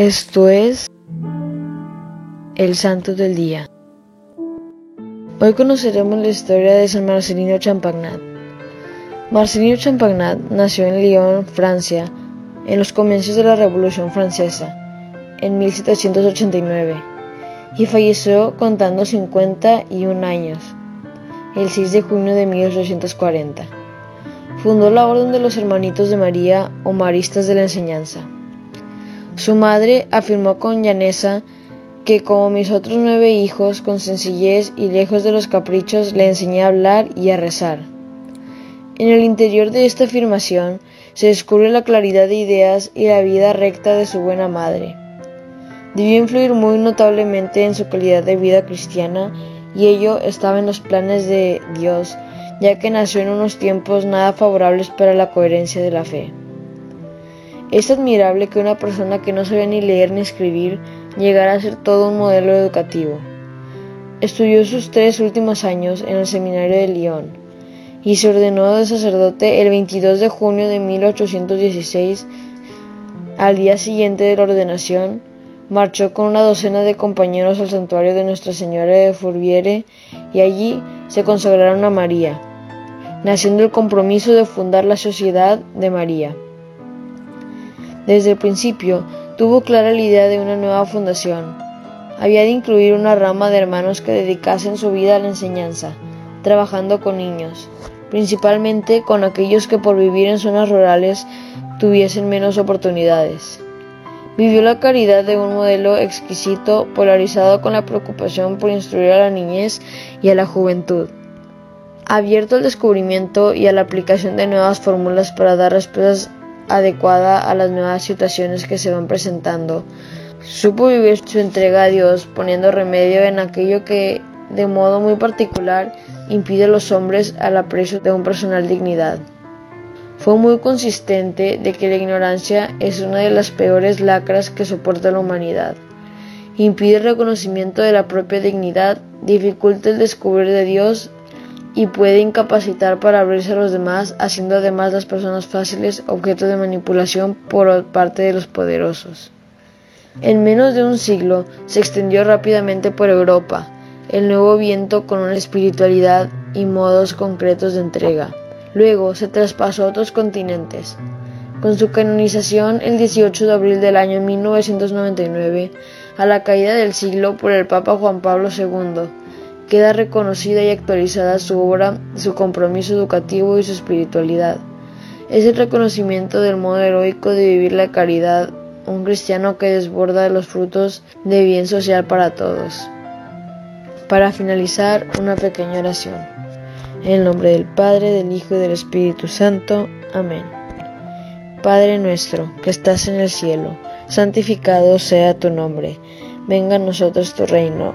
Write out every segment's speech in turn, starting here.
Esto es el Santo del Día. Hoy conoceremos la historia de San Marcelino Champagnat. Marcelino Champagnat nació en Lyon, Francia, en los comienzos de la Revolución Francesa, en 1789, y falleció contando 51 años, el 6 de junio de 1840. Fundó la Orden de los Hermanitos de María o Maristas de la Enseñanza. Su madre afirmó con llaneza que como mis otros nueve hijos, con sencillez y lejos de los caprichos, le enseñé a hablar y a rezar. En el interior de esta afirmación se descubre la claridad de ideas y la vida recta de su buena madre. Debió influir muy notablemente en su calidad de vida cristiana y ello estaba en los planes de Dios, ya que nació en unos tiempos nada favorables para la coherencia de la fe. Es admirable que una persona que no sabía ni leer ni escribir llegara a ser todo un modelo educativo. Estudió sus tres últimos años en el seminario de Lyon y se ordenó de sacerdote el 22 de junio de 1816. Al día siguiente de la ordenación, marchó con una docena de compañeros al santuario de Nuestra Señora de Fourviere y allí se consagraron a María, naciendo el compromiso de fundar la Sociedad de María. Desde el principio tuvo clara la idea de una nueva fundación. Había de incluir una rama de hermanos que dedicasen su vida a la enseñanza, trabajando con niños, principalmente con aquellos que por vivir en zonas rurales tuviesen menos oportunidades. Vivió la caridad de un modelo exquisito polarizado con la preocupación por instruir a la niñez y a la juventud. Abierto al descubrimiento y a la aplicación de nuevas fórmulas para dar respuestas adecuada a las nuevas situaciones que se van presentando. Supo vivir su entrega a Dios poniendo remedio en aquello que de modo muy particular impide a los hombres al aprecio de un personal dignidad. Fue muy consistente de que la ignorancia es una de las peores lacras que soporta la humanidad. Impide el reconocimiento de la propia dignidad, dificulta el descubrir de Dios y puede incapacitar para abrirse a los demás, haciendo además las personas fáciles objeto de manipulación por parte de los poderosos. En menos de un siglo se extendió rápidamente por Europa el nuevo viento con una espiritualidad y modos concretos de entrega. Luego se traspasó a otros continentes. Con su canonización el 18 de abril del año 1999, a la caída del siglo por el Papa Juan Pablo II, queda reconocida y actualizada su obra, su compromiso educativo y su espiritualidad. Es el reconocimiento del modo heroico de vivir la caridad, un cristiano que desborda los frutos de bien social para todos. Para finalizar, una pequeña oración. En el nombre del Padre, del Hijo y del Espíritu Santo. Amén. Padre nuestro, que estás en el cielo, santificado sea tu nombre venga a nosotros tu reino,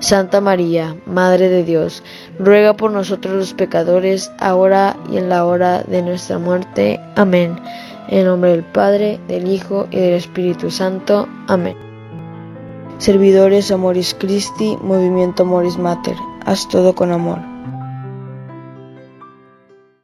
Santa María, Madre de Dios, ruega por nosotros los pecadores, ahora y en la hora de nuestra muerte. Amén. En nombre del Padre, del Hijo y del Espíritu Santo. Amén. Servidores Amoris Christi, Movimiento Amoris Mater, haz todo con amor.